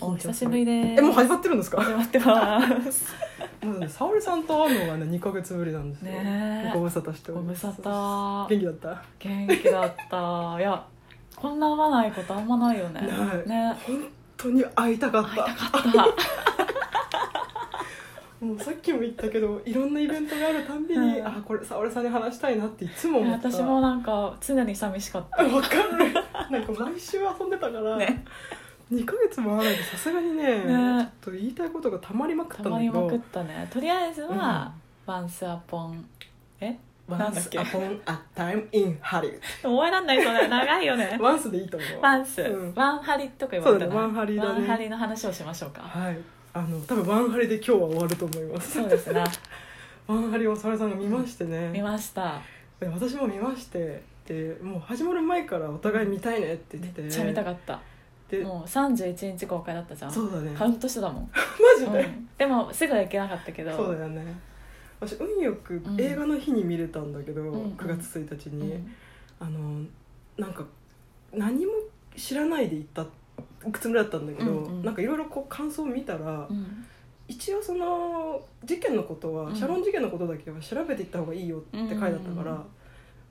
お久しぶりです。えもう始まってるんですか？始まってます。まだね沙織さんと会うのがね2ヶ月ぶりなんですよ。ねえ。ご無沙汰しております。ご無沙汰。元気だった？元気だった。いやこんな会わないことあんまないよね。ない。ね。本当に会いたかっ会いたたかった。もうさっきも言ったけどいろんなイベントがあるたんびに、うん。あこれ沙織さんに話したいなっていつも思った。私もなんか常に寂しかっあ わかる。なんか毎週遊んでたから、たね2ヶ月も会わないとさすがにねね。ちょっと言いたいことがたまりまくったたんだけど。まりまくったね。とりあえずは「ワンスアポン」え？なんだっけ？Once upon a time in Hollywood 覚えらんないそれ。長いよね。ワンスでいいと思う。ワンス、うん。ワンハリとか言われたら。そうだねワンハリだね。ワンハリの話をしましょうか。はい。あの多分ワンハリで今日は終わると思います。そうですね ワンハリを沙織さんが見ましてね、見ました。で私も見まして。でもう始まる前からお互い見たいねって言ってて。めっちゃ見たかったでもう31日公開だったじゃん。そうだね。カウントしてたもん、マジで、うん。でもすぐは行けなかったけど。そうだよね私運よくうん映画の日に見れたんだけど、んうん。9月1日うに、ん。あのなんか何も知らないで行ったつもりだったんだけど、うんうん。なんかいろいろこう感想を見たら、うん。一応その事件のことは、うん。シャロン事件のことだけは調べていった方がいいよって書いてあったから、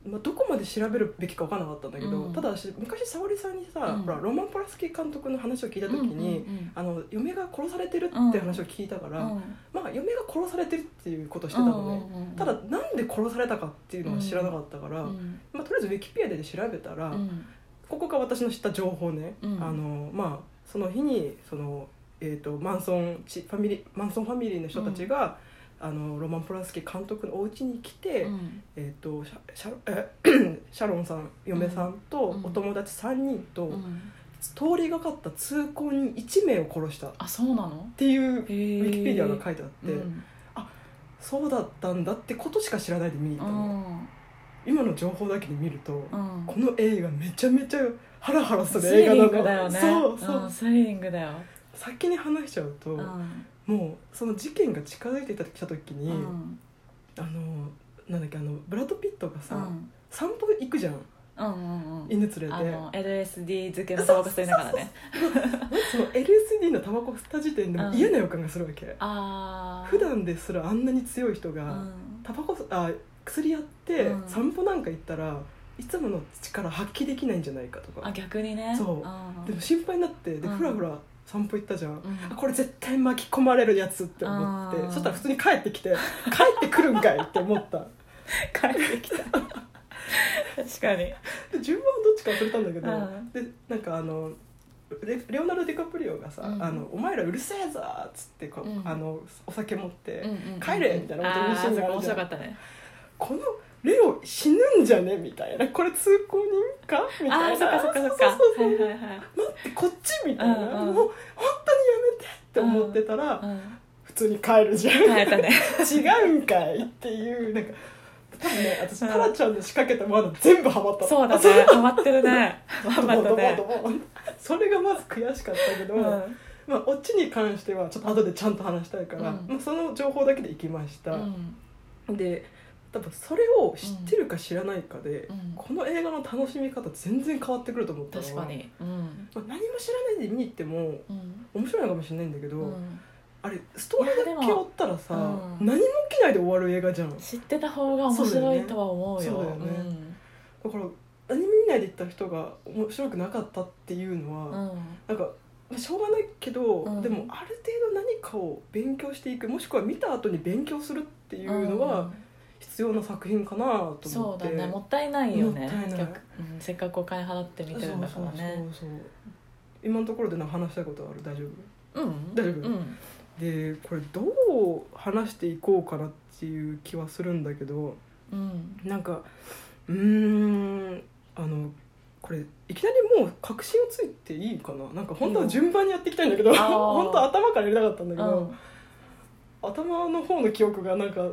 まあ、どこまで調べるべきか分からなかったんだけど、うん。ただ私昔沙織さんにさ、うん。ほらロマン・ポラスキー監督の話を聞いた時に、うんあの嫁が殺されてるって話を聞いたから、うんうん。まあ嫁が殺されてるっていうことをしてたのね、うんうんうんただなんで殺されたかっていうのは知らなかったから、うんまあ、とりあえずウィキペディアで調べたら、うん。ここが私の知った情報ね、うん。あのまあその日にその、えー、とマンソンチファミリーマンソンファミリーの人たちが、あのロマン・ポランスキー監督のお家に来て、うん。えー、とシャシャえ シャロンさん嫁さんとうん。お友達3人と、うん。通りがかった通行人1名を殺した。っあそうなの？ていうウィキペディアが書いてあって、うん。そうだったんだってことしか知らないで見に行ったの、今の情報だけで見ると、うん。この映画めちゃめちゃハラハラする映画なのねそうそう、んスリリングだよ。先に話しちゃうと、うんもうその事件が近づいてきた時に、うん。あのなんだっけあのブラッド・ピットがさ、うん。散歩行くじゃん。うんうんうん。犬連れて。あの LSD 漬けのタバコ吸いながらね。その LSD のタバコ吸った時点でもうん。嫌な予感がするわけ、ああ普段ですらあんなに強い人が、うん。タバコあ薬やってうん。散歩なんか行ったらいつもの力発揮できないんじゃないかとか。あ逆にね。そう。うん。でも心配になってでうん。ふらふら散歩行ったじゃん、うん。あこれ絶対巻き込まれるやつって思って。うんそしたら普通に帰ってきて 帰ってくるんかいって思った。帰ってきた。確かに。で順番はどっちか忘れたんだけど、うん。でなんかあのレレオナルド・ディカプリオがさ「うん。あのお前らうるせえぞ!」っつってこう、うん。あのお酒持って、帰れみたいなこと言うシーンが面白かったね。このレオ死ぬんじゃね？みたいな。これ通行人か？みたいな。あーそっかそっかそっか。そうそうそうはいはいはい。待ってこっちみたいな、うんうん。もう本当にやめてって思ってたら、うん普通に帰るじゃん。帰ったね。違うんかいっていう。なんか多分ね私うん。タラちゃんの仕掛けた罠全部ハマったの。そうだね。ハマってるね。ハマったね。それがまず悔しかったけど、うん。まあ、オチに関してはちょっと後でちゃんと話したいから、うん。まあ、その情報だけで行きました、うん。で多分それを知ってるか知らないかで、うん。この映画の楽しみ方全然変わってくると思った確かに。うん。まあ、何も知らないで見に行ってもうん。面白いのかもしれないんだけど、うん。あれストーリーだけ追ったらさ、何も起きないで終わる映画じゃん。知ってた方が面白いとは思うよ。そうだよね。だから何も見ないで行った人が面白くなかったっていうのは、うん。うんなんかまあしょうがないけど、うん。でもある程度何かを勉強していくもしくは見た後に勉強するっていうのは必要な作品かなと思って、そうだねもったいないよねうんせっかくお金払って見てるんだからね。そうそうそう。今のところで何か話したいことある？大丈夫？うん。大丈夫？うん。でこれどう話していこうかなっていう気はするんだけどうん。なんかうーんあのこれいきなりもう確信をついていいかな？なんか本当は順番にやっていきたいんだけどあー。本当は頭からやりたかったんだけど、うん。頭の方の記憶がなんか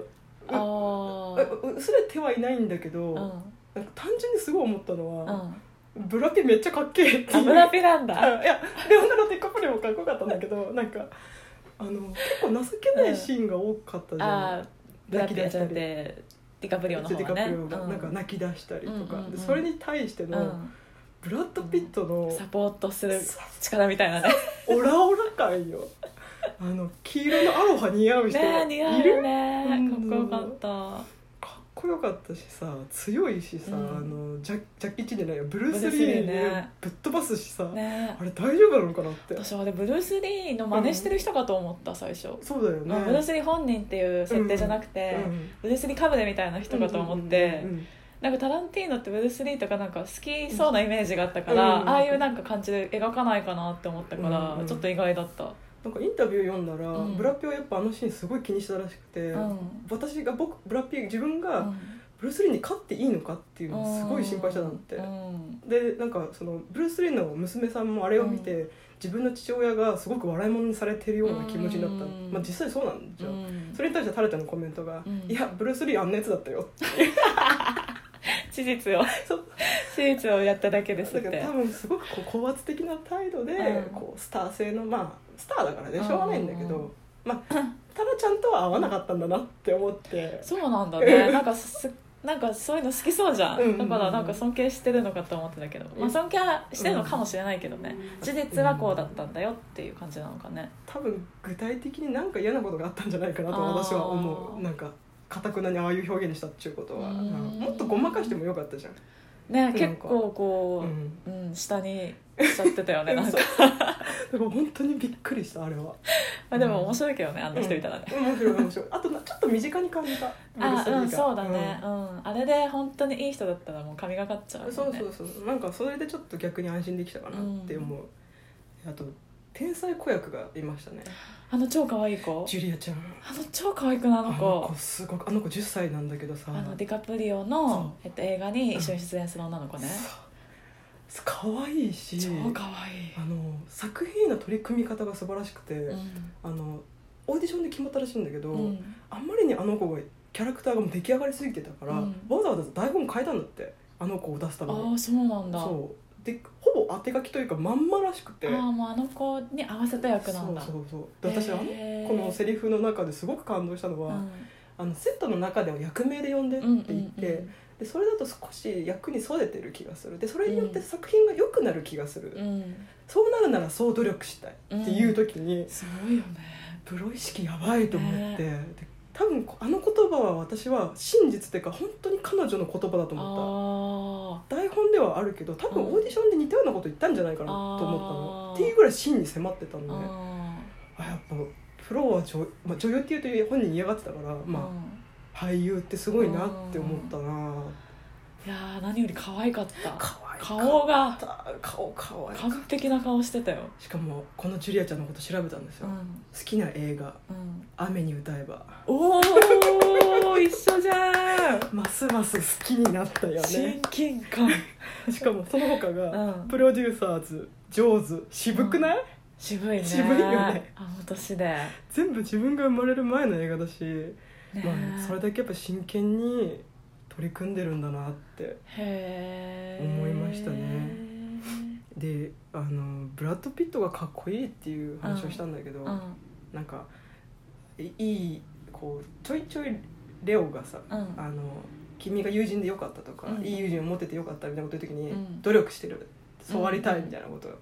薄れてはいないんだけど、あなん単純にすごい思ったのは、ブラピめっちゃかっけえっていうブラピなんだいやレオナルド・ディカプリもかっこよかったんだけどなんかあの結構情けないシーンが多かったじゃん、あーブラピじゃなくりてディカプリオの方ディカプリオがなんか泣き出したりとか、うんそれに対しての、うんブブラッド・ピットのサポートする力みたいなねオラオラ感よあの黄色のアロハ似合う人ね似合ういるよね。かうんっこよかった。かっこよかったしさ強いしさ、うん。あのジャジャッキー・チンじゃないよブルース・ブルースリーリーねねぶっ飛ばすしさ、ねあれ大丈夫なのかなって。私あれブルース・リーの真似してる人かと思った最初、そうだよね。あブルース・リー本人っていう設定じゃなくて、うんブルース・リーかぶれみたいな人かと思って、うんうんうんなんかタランティーノってブルース・リーとかなんか好きそうなイメージがあったから、うんああいうなんか感じで描かないかなって思ったから、うん。ちょっと意外だった、なんかインタビュー読んだら、うん。ブラピはやっぱあのシーンすごい気にしたらしくて、うん。私が僕ブラピ自分がうん。ブルース・リーに勝っていいのかっていうのをすごい心配したなんて、うん。でなんかそのブルース・リーの娘さんもあれを見て、自分の父親がすごく笑い物にされてるような気持ちになった、うん。まあ実際そうなんじゃん、うん。それに対してタルタのコメントが「うん。いやブルース・リーあんなやつだったよ」事実をそう事実をやっただけですって。多分すごくこう高圧的な態度で、うん。こうスター性のまあスターだからねしょうがないんだけど、うん。まあタラちゃんとは合わなかったんだなって思って。そうなんだね。なんかすなんかそういうの好きそうじゃん、うんだからなんか尊敬してるのかと思ってたけど、まあ、尊敬してるのかもしれないけどね、事実はこうだったんだよっていう感じなのかね。多分具体的に何か嫌なことがあったんじゃないかなと私は思う。なんかかたくなにああいう表現にしたっていうことはうん。もっとごまかしてもよかったじゃん、ね結構こうん。う、うん下にしちゃってたよね なんか。でも本当にびっくりしたあれは。まあでも面白いけどねあんな人いたらね、うん。面白い面白い。あとなちょっと身近に感じた。あうんそうだね、うん。あれで本当にいい人だったらもう神がかっちゃうね。そうそうそうなんかそれでちょっと逆に安心できたかなって思う、あと天才子役がいましたね。あの超可愛い子。ジュリアちゃん。あの超可愛くなあの子。あの子すごくあの子10歳なんだけどさ。あのディカプリオの、えっと、映画に一緒に出演する女の子ね、可愛いし超可愛い。あの作品への取り組み方が素晴らしくて、うん。あのオーディションで決まったらしいんだけど、うん。あんまりにあの子がキャラクターがもう出来上がりすぎてたから、うん。わざわざ台本変えたんだって。あの子を出すために。ああそうなんだ。そうぼ当て書きというかまんまらしくて。ああもうあの子に合わせた役なんだ。そうそうそう。で私あのへー。このセリフの中ですごく感動したのは、あのセットの中では役名で呼んでってうん言って、うん。でそれだと少し役にそれてる気がする。でそれによって作品が良くなる気がする、うん。うんそうなるならそう努力したいっていう時に、すごいよね。プロ意識やばいと思って、ね。で多分あの言葉は私は真実っていうか本当に彼女の言葉だと思った。あ台本ではあるけど多分うん。オーディションで似たようなこと言ったんじゃないかなと思ったの。っていうぐらい真に迫ってたのあね。ああやっぱプロは女,、まあ、女優っていうと本人嫌がってたから、あまあ、俳優ってすごいなって思ったな、いやー何より可愛かった。可愛かった顔が。顔可愛い。完璧な顔してたよ。しかもこのジュリアちゃんのこと調べたんですよ、うん。好きな映画。うん「雨に歌えば。おお一緒じゃん」ますます好きになったよ親ね近感。しかもその他うがん。プロデューサーズ上手。渋くない、渋いね。渋いよね。あの年で。ね全部自分が生まれる前の映画だし、え。まあ、それだけやっぱ真剣に取り組んでるんだなって思いましたね。であのブラッド・ピットがかっこいいっていう話をしたんだけど、うん。なんかいいいこうちょいちょいレオがさ、うん。あの君が友人でよかったとか、うん。いい友人を持っててよかったみたいなこと言う時に、うん。努力してる。そうありたいみたいなこと。を、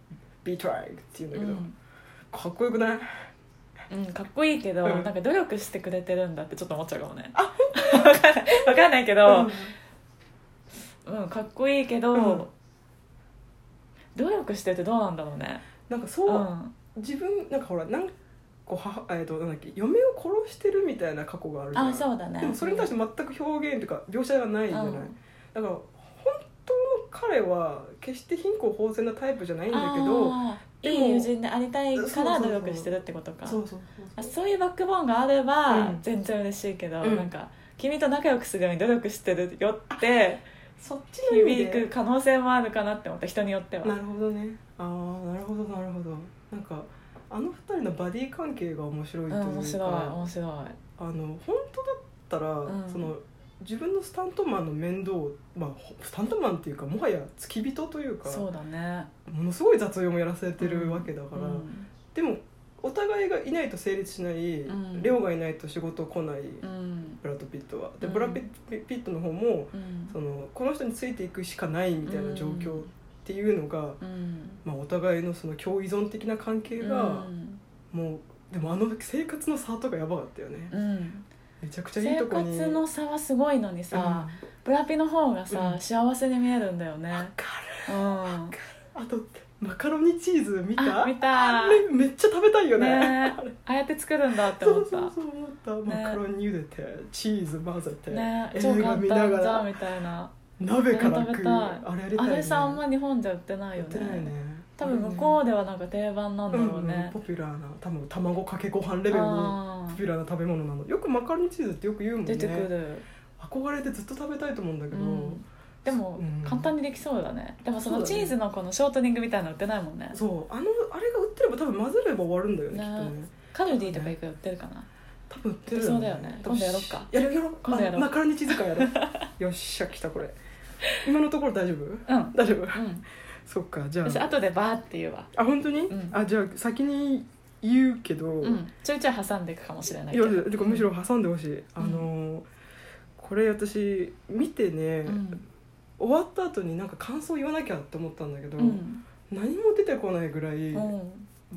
Be trying って言うんだけど、うん。かっこよくない？うん、かっこいいけど、うん。なんか努力してくれてるんだってちょっと思っちゃうかもね。わかんないわかんないけど、うん。かっこいいけど、うん。努力しててどうなんだろうね。なんかそう、うん。自分なんかほらなんこう母えっとなんだっけ嫁を殺してるみたいな過去があるじゃん。あそうだね。でもそれに対して全く表現というか描写がないじゃない、うん。だから本当の彼は決して貧困法然なタイプじゃないんだけどいい友人でありたいから努力してるってことか。そういうバックボーンがあればうん。全然嬉しいけど、うん。なんか君と仲良くするように努力してるよってそっちの響くで可能性もあるかなって思った人によっては。なるほどね。ああなるほどなるほど。なんかあの二人のバディ関係が面白いというか、うん面白い面白い。あの本当だったら、うん。その自分のスタントマンの面倒を、まあ、ほスタントマンっていうかもはや付き人というかそうだね。ものすごい雑用もやらせてるわけだから、うん。でもお互いがいないと成立しない、うん。レオがいないと仕事来ない、うん。ブラッド・ピットは。でうん。ブラッド・ピットの方もうん。そのこの人についていくしかないみたいな状況っていうのが、うん。まあ、お互いのその共依存的な関係が、うん。もうでもあの生活の差とかやばかったよね。うんめちゃくちゃいい生とこに活の差はすごいのにさ、ブラピの方がさ、うん。幸せに見えるんだよね。うん、わかる。うんあとマカロニチーズ見た？あ見た。あれめっちゃ食べたいよね。ねあれああやって作るんだってそう思った。そうそう思った、マカロニ茹でてチーズ混ぜて、映ね超簡画見ながら。みたいな。鍋から食う。あれあれさあんま日本じゃ売ってないよやってないねね多分向こうではなんか定番なんだろうね。んん、ポピュラーな多分卵かけご飯レベルにあポピュラーな食べ物なの。よくマカロニチーズってよく言うもんね。ー出てくる、憧れてずっと食べたいと思うんだけど、うん。でもうん。簡単にできそうだね。でもそのチーズのこのショートニングみたいなの売ってないもんね。そうあのあれが売ってれば多分混ぜれば終わるんだよねね。きっとね。カルディとか行く売ってるかな？多分売ってるそうだよね。今度やろっかやるやろう今度やろう。あマカロニチーズ会やろう。よっしゃ来たこれ。今のところ大丈夫？うん。大丈夫？うんそっかじゃ私あ後でバーって言うわ。あ本当に、うん。あじゃあ先に言うけど、うん。ちょいちょい挟んでいくかもしれないいけど。やてかむしろ挟んでほしい、あのーこれ私見てね、うん。終わった後になんか感想言わなきゃって思ったんだけど、うん。何も出てこないぐらい、うん。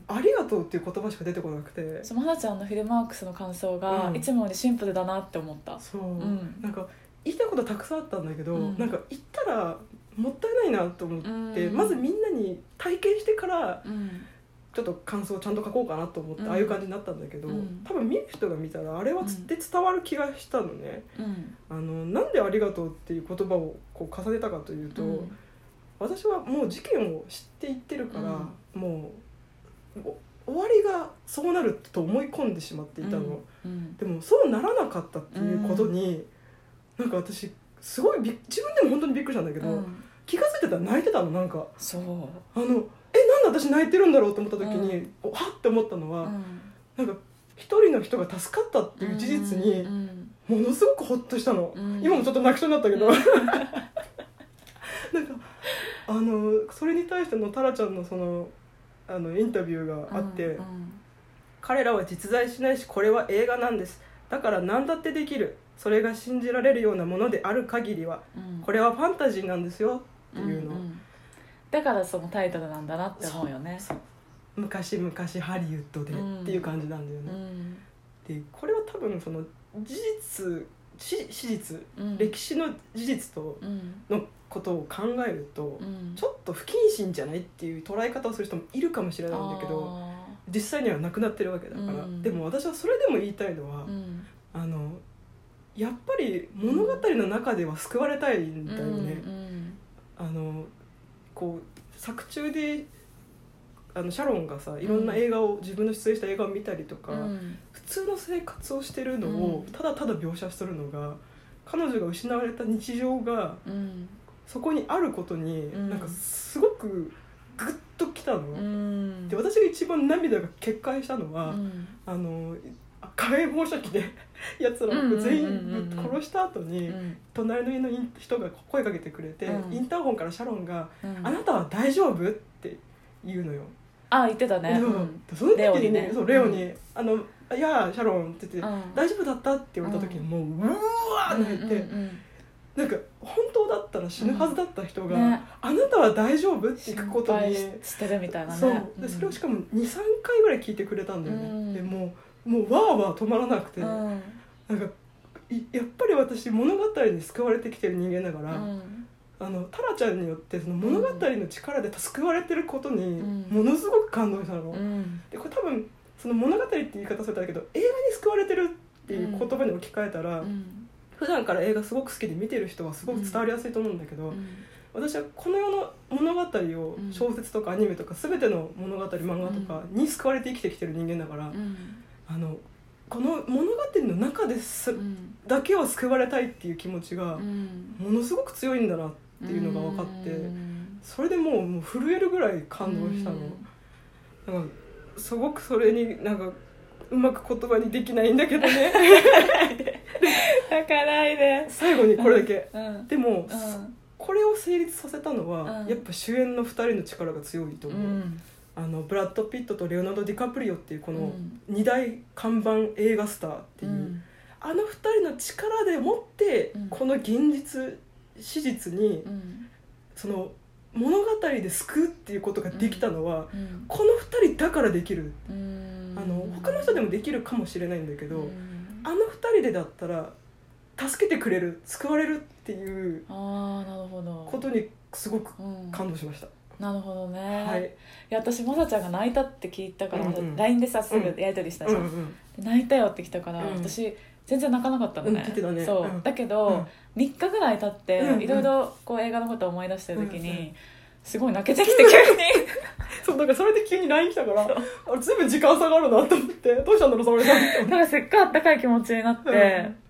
ありがとうっていう言葉しか出てこなくて。そうまなちゃんのフィルマークスの感想がうん。いつもよりシンプルだなって思った。そう、ん。なんか言いたいことたくさんあったんだけど、うん。なんか言ったらもったいないなと思って、うん。まずみんなに体験してからうん。ちょっと感想をちゃんと書こうかなと思って、うん。ああいう感じになったんだけど、うん。多分見る人が見たらあれはつって伝わる気がしたのね、うん。あのなんで「ありがとう」っていう言葉をこう重ねたかというと、うん。私はもう事件を知っていってるから、もうお終わりがそうなると思い込んでしまっていたの、うん。でもそうならなかったっていうことに、なんか私すごいび自分でも本当にびっくりしたんだけど、うん気が付いてたら泣いてたのなんか。そう。あのえなんで私泣いてるんだろうと思った時に、おはって思ったのは、うん。なんか一人の人が助かったっていう事実にうんものすごくホッとしたの、うん。今もちょっと泣きそうになったけど、うん。なんかあのそれに対してのタラちゃんのそのあのインタビューがあって、うん。彼らは実在しないしこれは映画なんです。だから何だってできる。それが信じられるようなものである限りは。うん。これはファンタジーなんですよっていうの。を、んん。だからそのタイトルなんだなって思うよね。昔々ハリウッドでうん。っていう感じなんだよね、うん。でこれは多分その事実史史実うん。歴史の事実とうん。のことを考えると、うん。ちょっと不謹慎じゃないっていう捉え方をする人もいるかもしれないんだけどあ実際にはなくなってるわけだから、うん。でも私はそれでも言いたいのは、ーうん。あのやっぱり物語の中では救われたいんだよね。うんあのこう作中であのシャロンがさいろんな映画を、自分の出演した映画を見たりとか、うん。普通の生活をしてるのをうん。ただただ描写するのが彼女が失われた日常がうん。そこにあることに、うん。なんかすごくグッときたの。うん。で私が一番涙が決壊したのは、うん。あの火炎放射器で やつらを全員ぶっ殺した後にうん。隣の家の人が声かけてくれて、うん。インターホンからシャロンがうん「あなたは大丈夫?」って言うのよ。あ言ってたね。その時ににね。ねそうレオに「あのいやシャロン」って言ってうん「大丈夫だった?」って言われた時にもううわーって言って、なんか本当だったら死ぬはずだった人が「ね。あなたは大丈夫?」って聞くことに。してるみたいなね。そう。でそれをしかも23回ぐらい聞いてくれたんだよね、うん。でもうもうわーわー止まらなくて、うん。なんかいやっぱり私物語に救われてきてる人間だから、うん。あのタラちゃんによってその物語の力で救われてることにうん。ものすごく感動したの、うん。でこれ多分その物語って言い方するとだけど映画に救われてるっていう言葉に置き換えたら、うん。普段から映画すごく好きで見てる人はすごく伝わりやすいと思うんだけど、私はこの世の物語をうん小説とかアニメとか全ての物語漫画とかに救われて生きてきてる人間だから、うんあのこの物語の中ですうん。だけは救われたいっていう気持ちがうん。ものすごく強いんだなっていうのが分かって、うん。それでもうもう震えるぐらい感動したの、なんかすごくそれになんかうまく言葉にできないんだけどね。泣かないで最後にこれだけ、うん。でも、うん。これを成立させたのは、うん。やっぱ主演の2人の力が強いとう。思う、んあのブラッド・ピットとレオナルド・ディカプリオっていうこのうん。2大看板映画スターっていう、うん。あの2人の力でもって、うん。この現実史実にうん。その物語で救うっていうことができたのは、うん。この2人だからできる、うん。あの他の人でもできるかもしれないんだけど、うん。あの2人でだったら助けてくれる救われるっていうことにすごくうん。感動しました、なるほどね、、はい。いや私まさちゃんが泣いたって聞いたから、うんうん。LINE でさすぐやり取りしたじゃん、うんうん。で泣いたよって来たから、うん。私全然泣かなかったのね,、うんね。そう、うん。だけど、うん。3日ぐらい経って、うんうん。いろいろこう映画のことを思い出してる時に、うんうん。すごい泣けてきて急に。そうだからそれで急に LINE 来たからあれずいぶん時間差があるなと思って。どうしたんだろうそれ なんかせっかくあったかい気持ちになって、うん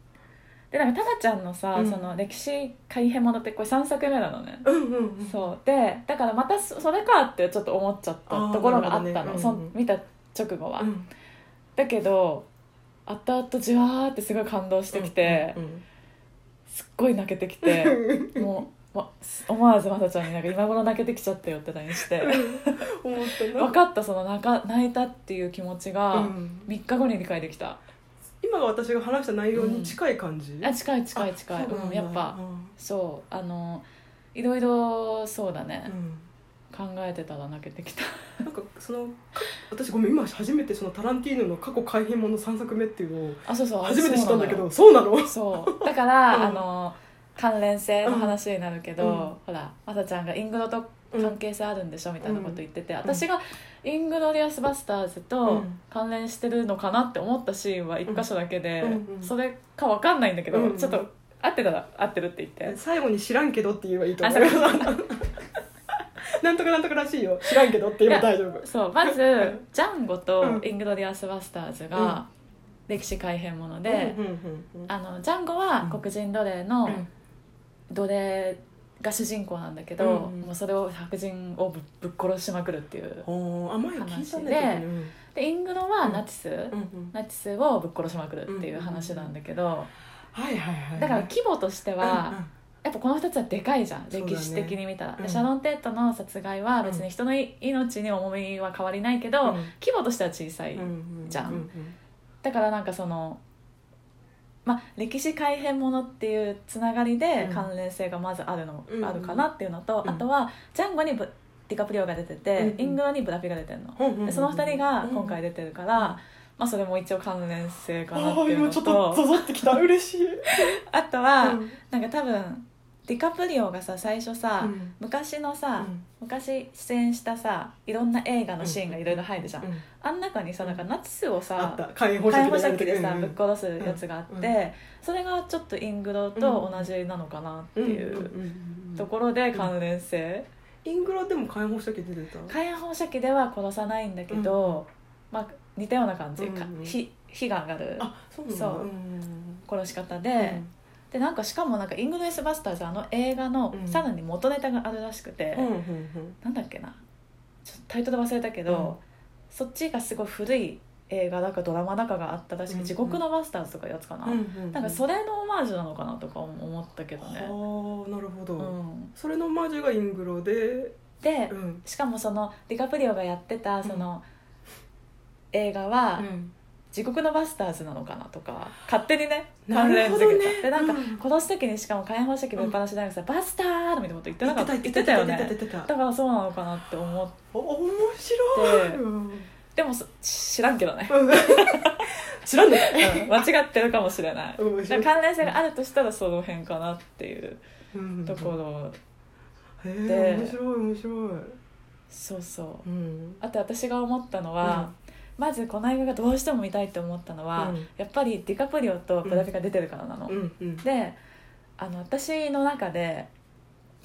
でなんかタナちゃんのさ、うん。その歴史改変物ってこれ3作目なのね、うんうんうん。そう。でだからまたそそれかってちょっと思っちゃったところがあったの、あーなるほどねそうん。うん見た直後は、うん。だけど後々じわーってすごい感動してきて、うんうんすっごい泣けてきて もう、ま、思わずまさちゃんになんか今頃泣けてきちゃったよって LINE して。思ったな。分かったその泣か泣いたっていう気持ちがうん。3日後に理解できた、今が私が話した内容に近い感じ、あ近い近い近い。うなんやっぱ。そう。あのいろいろそうだね。う、ん。考えてたら泣けてきた。なんかそのか私ごめん今初めてそのタランティーノの過去改編もの3作目っていうのをあそうそう。初めて知ったんだけどそうなの。そうだから、うん。あの関連性の話になるけど、うん。ほらまさちゃんがイングロと関係性あるんでしょみたいなこと言ってて、ん。私がイングロリアスバスターズうとん。関連してるのかなって思ったシーンは一箇所だけで、それかわかんないんだけど、うんちょっと合ってたら合ってるって言って、最後に知らんけどって言えばいいとあ思う。なんとかなんとからしいよ。知らんけどって言えば大丈夫。そうまずジャンゴとうん。イングロリアスバスターズうん。が歴史改変もので、ジャンゴは黒人奴隷のうん。奴隷が主人公なんだけど、うんうん。もうそれを白人をぶぶっ殺しまくるっていうおーあ前聞いたんだけどねでイングロはナチス、うんうん。ナチスをぶっ殺しまくるっていう話なんだけど、はいはいはいだから規模としては、うんうん。やっぱこの2つはでかいじゃん、ね。歴史的に見たら、でうん。シャロン・テートの殺害は別に人のい命に重みは変わりないけど、うん。規模としては小さい、うんうんじゃんううだからなんかそのまあ歴史改変ものっていうつながりでうん。関連性がまずあるの、うん。あるかなっていうのと、うん。あとはジャンゴにブディカプリオが出てて、うんイングロにブラピが出てるの、でその2人が今回出てるから、まあ、それも一応関連性かなあっていうのあ今ちょっととゾゾってきた。嬉しい。あとは、うん。なんか多分ディカプリオがさ最初さ、うん。昔のさ、うん。昔出演したさいろんな映画のシーンがいろいろ入るじゃん、うん。あん中にさなんかナチスをあさった。火炎放射器でさ、ぶっ殺すやつがあって、うんそれがちょっとイングロと同じなのかなっていううんところで関連性、イングラでも火炎放射器出てた？火炎放射器では殺さないんだけど、まあ、似たような感じ、かうんうん。火火が上がる。あそう殺し方で、うんでなんかしかもなんかイングレスバスターズあの映画のうん。さらに元ネタがあるらしくて、うんうんなんだっけな。ちょっとタイトル忘れたけど、うん。そっちがすごい古い映画だかドラマだかがあったらしく、うんうん。地獄のバスターズとかやつかな、うんうんなんかそれのオマージュなのかなとか思ったけどね、はあなるほど、うん、それのマージュがイングロで、でうん。しかもそのディカプリオがやってたその、映画は、地獄のバスターズなのかなとか勝手にね関連付けた、ねでなんか、うん殺す時にしかも火炎放射器ぶっ放しながらさ、バスターみたいなこと言ってなかった？言言ってたよね。だからそうなのかなって思っお面白い、でうんでもそ知らんけどね、知らんの？か うん。間違ってるかもしれない。関連性があるとしたらその辺かなっていううん。ところ、へで。え面白い面白い。そうそう。うん。あと私が思ったのは、まずこの映画がどうしても見たいって思ったのは、うん。やっぱりディカプリオとブラピが出てるからなの、うんうん。であの私の中で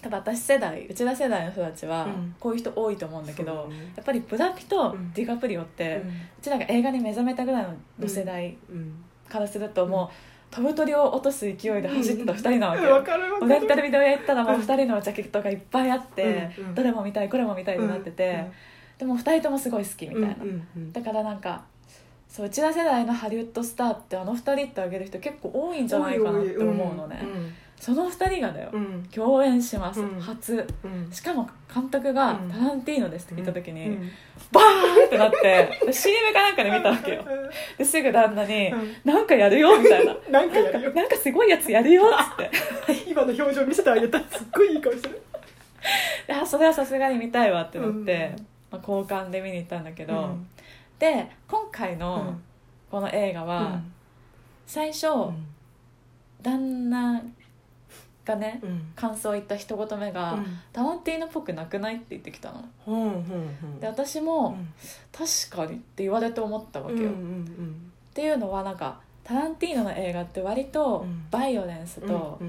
多分私世代内田世代の人たちはうん。こういう人多いと思うんだけど、そうだね。やっぱりブラピとうん。ディカプリオって、ううんちらが映画に目覚めたぐらいの世代うんからするともう飛ぶ鳥を落とす勢いで走ってた2人なわけわよ、かるわかる。レンタルビデオ屋行ったらもう2人のジャケットがいっぱいあって、うんうん。どれも見たいこれも見たいってなってて、でも2人ともすごい好きみたいな、だからなんかそう内田世代のハリウッドスターってあの2人ってあげる人結構多いんじゃないかなって思うのね、その2人がだよ、うん。うん共演します、うん。初。うん。しかも監督がうん。タランティーノですって聞いた時に、うん。バーンってなってで CM かなんかで見たわけよ。ですぐ旦那にうん「なんかやるよ」みたいな。う んなんかやるよ。なんかすごいやつやるよっつって。今の表情見せてあげたすっごいいい顔してる。であそれはさすがに見たいわってなって、うんまあ、交換で見に行ったんだけど、うん。で今回うのん。この映画は、最初、旦那がねうん。感想を言った一言目が、うんタランティーノっぽくなくない？って言ってきたの。で私うも、ん確かにって言われて思ったわけよ、っんていうのはなんかタランティーノの映画って割とうん。バイオレンスうんと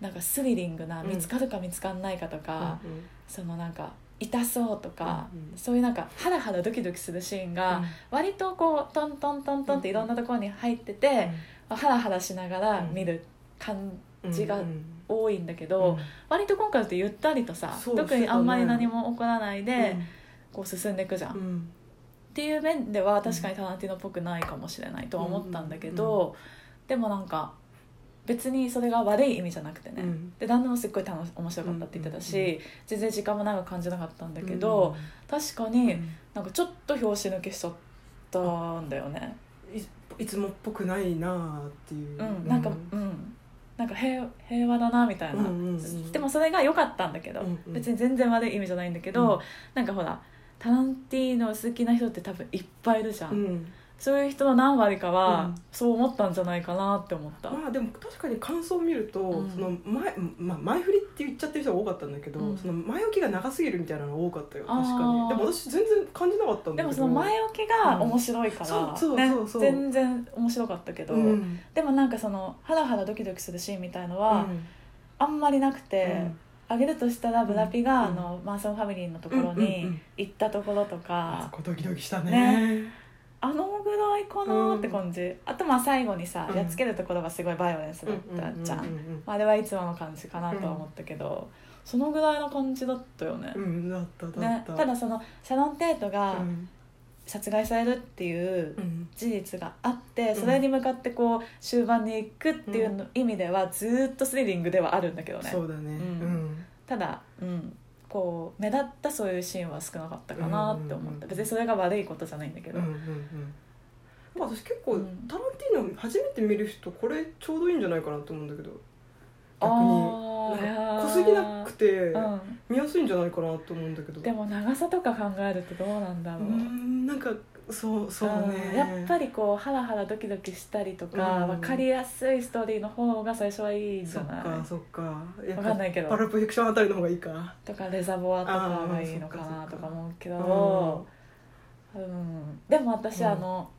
なんかスリリングなうん見つかるか見つかんないかとか、うん。そのなんか痛そうとか、うんそういうなんかハラハラドキドキするシーンが割とこうトントントントンっていろんなところに入ってて、ハラハラしながら見る感じがうん多いんだけど、割と今回ってゆったりとさそう特にあんまり何も起こらないで、うん。こう進んでいくじゃん、っうん。ていう面では確かにタランティーノっぽくないかもしれないとは思ったんだけど、でもなんか別にそれが悪い意味じゃなくてね、うん。で旦那もすっごい楽し面白かったって言ってたし、うんうん全然時間も長く感じなかったんだけど、確かになんかちょっと拍子抜けしちゃったんだよね。いいつもっぽくないなあっていう。うんなんかうん。なんか平平和だなみたいな、うんうんうん。でもそれが良かったんだけど、うんうん。別に全然悪い意味じゃないんだけど、うん。なんかほらタランティーノ好きな人って多分いっぱいいるじゃん、うんそういう人の何割かはうん。そう思ったんじゃないかなって思った、まあでも確かに感想を見ると、うん。その前、まあ、前振りって言っちゃってる人が多かったんだけど、うん。その前置きが長すぎるみたいなのが多かったよ確かに。でも私全然感じなかったんだけどでもその前置きが面白いから、うんそうそうねそうそう。全然面白かったけど、うん。でもなんかそのハラハラドキドキするシーンみたいのうはん。あんまりなくて、うん。あげるとしたらブラピが、うん。あのマンソンファミリーのところうんうんうにん。行ったところとあかそ、こドキドキしたね。ねあのぐらいかなって感じ、あとまあ最後にさ、うん。やっつけるところがすごいバイオレンスだったじゃん,、あ、あれはいつもの感じかなとは思ったけど、そのぐらいの感じだったよね。ねったた。だそのシャロン・テートがうん。殺害されるっていううん。事実があってそれに向かってこう終盤に行くっていうの意味ではずーっとスリリングではあるんだけどね。そうだね。うん。うん。ただうんこう目立ったそういうシーンは少なかったかなって思った。うん別にそれが悪いことじゃないんだけど、うんうんうん。まあ私結構、うんタランティーノ初めて見る人これちょうどいいんじゃないかなと思うんだけど。あ逆ーに濃すぎなくてうん。見やすいんじゃないかなと思うんだけど。でも長さとか考えるとどうなんだろう。う、んなんかそうそうね。うんやっぱりこうハラハラドキドキしたりとか、うん。分かりやすいストーリーの方が最初はいいんじゃない？かそっか。やっぱわかんないけど。パルプフィクションあたりの方がいいかとかレザボアとかがいいのかなとか思うけど、うん、でも私、うん。あの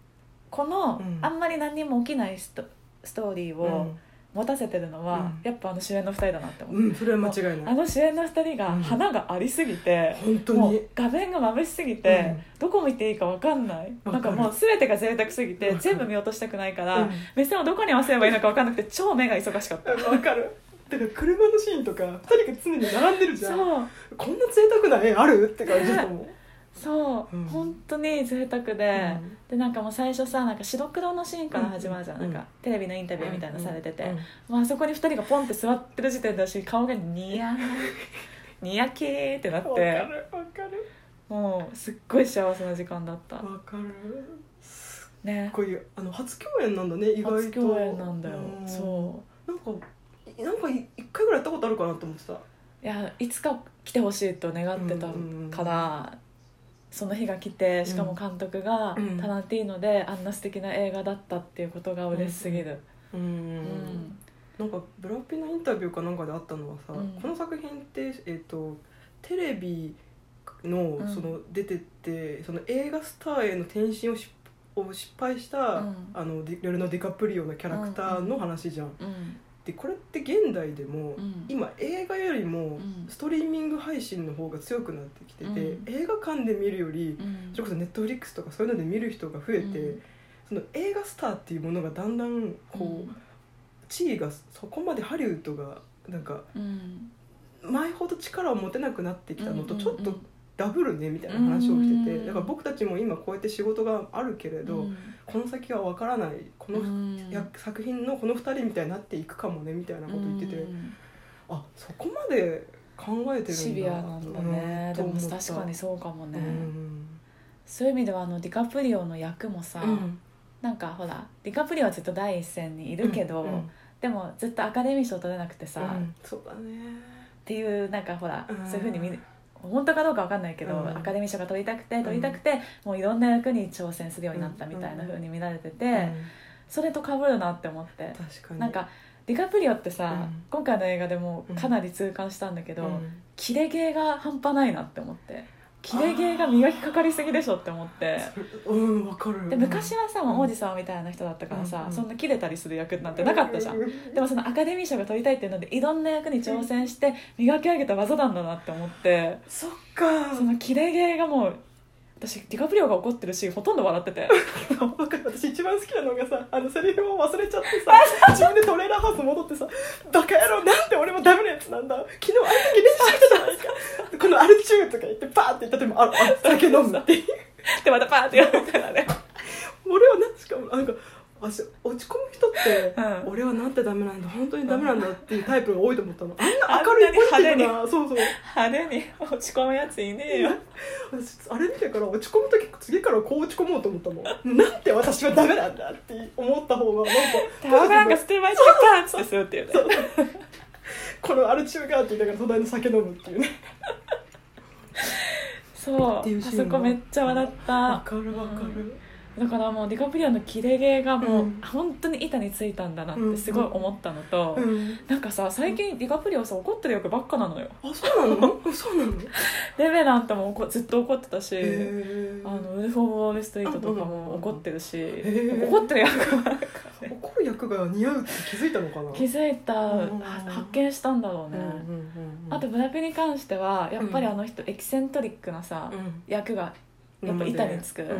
この、うん。あんまり何にも起きないストストーリーを持たせてるのは、うん。やっぱあの主演の2人だなって思う、うん、うん、それは間違いなあいの主演の2人がうん。花がありすぎて、本当に。画面が眩しすぎて、うん。どこ見ていいか分かんない。なんかもう全てが贅沢すぎて全部見落としたくないから、うん。目線をどこに合わせればいいのか分かんなくて超目が忙しかった。わかる。だから車のシーンとか2人が常に並んでるじゃん。そう。こんな贅沢な絵ある？って感じだと思う、そう、うん。本当に贅沢で、でなんかもう最初さなんか白黒のシーンから始まるじゃん,、うん。なんかテレビのインタビューみたいなのされてて、うん。まああそこに2人がポンって座ってる時点だし顔がニヤーニヤ系ってなっわかてるわかる。もうすっごい幸せな時間だった。わかる。ねこういうあの初共演なんだね意外と。初共演なんだよ、うん。そう。なんかなんかい一回ぐらいやったことあるかなと思ってた。いやいつか来てほしいと願ってたから、その日が来てしかも監督がうん。タランティーノであんな素敵な映画だったっていうことが嬉しすぎる、うん、うん。なんかブラピのインタビューかなんかであったのはさ、うん。この作品って、えー、とテレビのうん。その出てって、その映画スターへの転身を失敗した、うん。あのディレルド・ディカプリオのキャラクターの話じゃん。うんでこれって現代でも、うん。今映画よりもん。ストリーミング配信の方が強くなってきてて、うん。映画館で見るよりうん。それこそネットフリックスとかそういうので見る人が増えて、うん。その映画スターっていうものがだんだんこう、地位がそこまでハリウッドがなんかうん。前ほど力を持てなくなってきたのとうん。ちょっとダブルねみたいな話をしてて、うん。だから僕たちも今こうやって仕事があるけれど、うん。この先は分からないこの、うん。や作品のこの2人みたいになっていくかもねみたいなこと言ってて、うん。あそこまで考えてるんだシビアなんだね、でも確かにそうかもね、うん。そういう意味ではあのディカプリオの役もさ、うん。なんかほらディカプリオはずっと第一線にいるけど、うん。でもずっとアカデミー賞取れなくてさ、うん。そうだね。っていうなんかほらうん。そういうふうに見る本当かどうかわかんないけど、うん。アカデミー賞が取りたくて取りたくて、もういろんな役に挑戦するようになったみたいなふうに見られてて、うん。それと被るなって思って。なんかディカプリオってさ、うん。今回の映画でもかなり痛感したんだけど、うん。キレゲーが半端ないなって思ってキレゲーが磨きかかりすぎでしょって思って。うんわかる。で昔はさ、うん王子様みたいな人だったからさ、うん。そんなキレたりする役なんてなかったじゃん、うんでもそのアカデミー賞が取りたいっていうのでいろんな役に挑戦して磨き上げた技なんだなって思って。そっか。そのキレゲーがもう私ディカプリオが怒ってるシーンほとんど笑ってて。私一番好きなのがさあのセリフを忘れちゃってさ 自分でトレーラーハウス戻ってさ「バカ野郎なんて俺もダメなやつなんだ。昨日あの時練習したじゃないか」このアルチューとか言ってパーって言ったでもああ酒飲むって でまたパーってやるみたいなね。俺はなしかもなんか私落ち込む人って、うん。俺はなんてダメなんだ本当にダメなんだっていうタイプが多いと思ったの。あんな明るいポジティブなそうそう。派手に落ち込むやついねえよ。私あれ見てから落ち込む時次からこう落ち込もうと思ったもん。なんて私はダメなんだって思った方がなんかタバコなんか捨てましょうかってっていう。ねこのアルチューガーって言いながら隣の酒飲むっていうね。そう。っていうシーンがあそこめっちゃ笑った。わかるわかるだからもうディカプリオのキレゲーがもう、うん。本当に板についたんだなってすごい思ったのと、うん。なんかさ最近ディカプリオさ怒ってる役ばっかなのよあそうなの？そうなの？レベナントも怒ずっと怒ってたし、あのウルフ・オブ・ウォール・ストリートとかも怒ってるし、ー。怒ってる役が怒る役が似合うって気づいたのかな？気づいた、うんは発見したんだろうね、うんうんうんうん。あとブラピに関してはやっぱりあの人、エキセントリックなさ、うん。役がやっぱ板につくうんう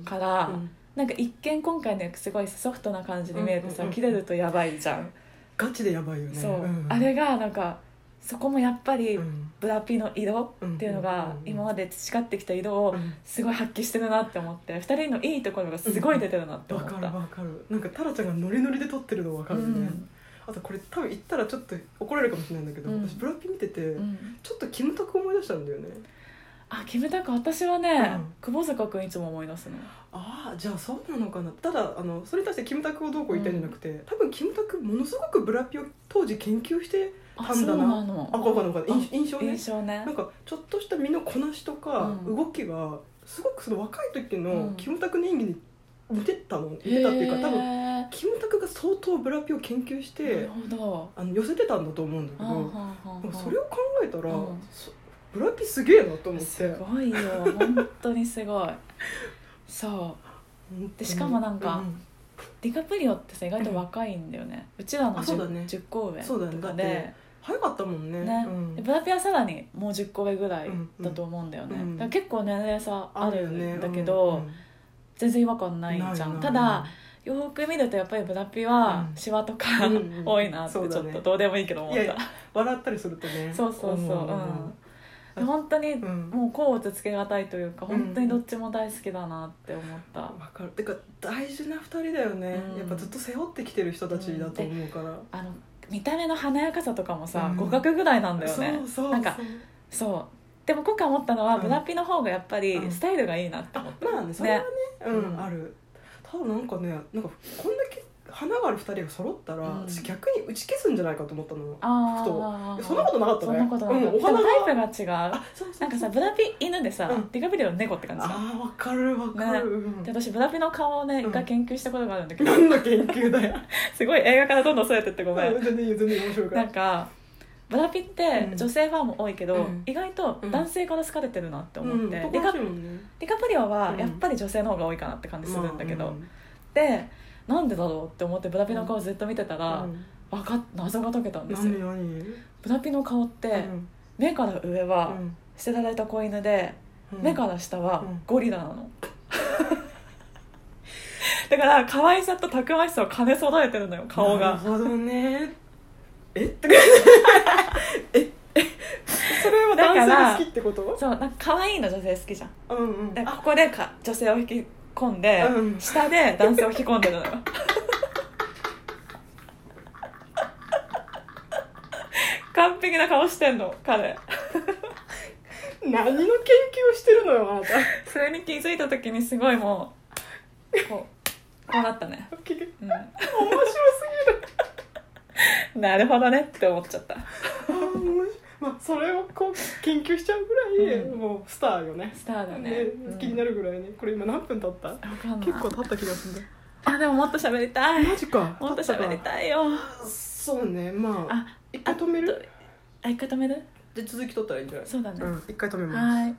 んから、うんなんか一見今回の役すごいソフトな感じに見えてさ、うんうんうん切れるとやばいじゃん、ガチでやばいよね。そう、んあれがなんかそこもやっぱりうん。ブラピの色っていうのがうん今まで培ってきた色をうん。すごい発揮してるなって思って2人のいいところがすごい出てるなってわ思った、かるわかる。なんかタラちゃんがノリノリで撮ってるのわかるね、うんあとこれ多分言ったらちょっと怒られるかもしれないんだけど、うん。私ブラピ見てて、うん。ちょっとキムタク思い出したんだよねあキムタク私はね、うん。久保坂君いつも思い出すの。ああじゃあそうなのかな。ただあのそれに対してキムタクをどうこう言いたいんじゃなくて、多分キムタクものすごくブラピを当時研究してたんだな。なの。あ分かんな印印象ね。印象ね。なんかちょっとした身のこなしとかうん。動きがすごくその若い時のうん。キムタクの演技に似てたの。似てたっていうか多分分キムタクが相当ブラピを研究してあの寄せてたんだと思うんだけどそれを考えたら、ブラピすげえなと思って。すごいよ本当にすごい。そう。でしかもなんかうんディカプリオってさ意外と若いんだよね、うちらのあそうだ 10, ね。10個上そうだね。とかで。早かったもんね。ね。うん。でブラピはさらにもう10個上ぐらいだと思うんだよね、うんうん。結構年齢差あるんだけど、うん全然違和感ないじゃん。ただよく見るとやっぱりブラピはうん。シワとか、うんうん。多いなってちょっとどうでもいいけど思った。いやいや笑ったりするとね。そうそうそう。うん。で本当にうん。もう甲乙つけがたいというかうん。本当にどっちも大好きだなって思った、わかる。てか大事な二人だよね、うん。やっぱずっと背負ってきてる人たちだと思うから、あの見た目の華やかさとかもさ、うん。互角ぐらいなんだよね。そうそうなんかそう。でも今回思ったのは、うん。ブラピの方がやっぱりうん。スタイルがいいなって思あった、まあねそれはね。うん、うん。ある。ただなんかねなんかこんだけ花がある二人が揃ったら、うん。私逆に打ち消すんじゃないかと思ったの。あふと。そんなことなかったね。そんなことなかった、うん、お花タイプが違う。あそうそうそう。なんかさブラピ犬でさ、うん。ディカプリオ猫って感じ。あーわかるわかる、うん。で私ブラピの顔をねうん。一回研究したことがあるんだけど、何の研究だよ。すごい映画からどんどんそれてってごめん、全然全然面白いからなんかブラピってうん。女性ファンも多いけど、うん。意外と男性から好かれてるなって思って、うん、デ男ィカらしいもんね。ディカプリオはうんやっぱり女性の方が多いかなって感じするんだけど、でなんでだろうって思ってブラピの顔ずっと見てたら、うん。わかっ謎が解けたんですよ。ブラピの顔って、うん。目から上はうん。捨てられた子犬で、うん。目から下はうん。ゴリラなの、だから可愛さとたくましさを兼ね揃えてるのよ顔が。なるほどね。え？え？それは男性が好きってこと？そうなんか可愛いの女性好きじゃん。うんうん。でここでか女性を引き込んで、うん。下で男性を引き込んでるのよ。完璧な顔してんの彼。何の研究をしてるのよあなた。それに気づいた時にすごいもうこうこうなったね、面白すぎる。なるほどねって思っちゃった。あー面白いまあそれをこう研究しちゃうぐらい、うん。もうスターよね。スターだね。ねうん。気になるぐらいね。これ今何分経った？わかんない。結構経った気がするんだ。あでももっと喋りたい。マジか。もっと喋りたいよ。そうね。まああ一回止める？あ一回止める？で続き取ったらいいんじゃない？そうだね。うん一回止めます。はい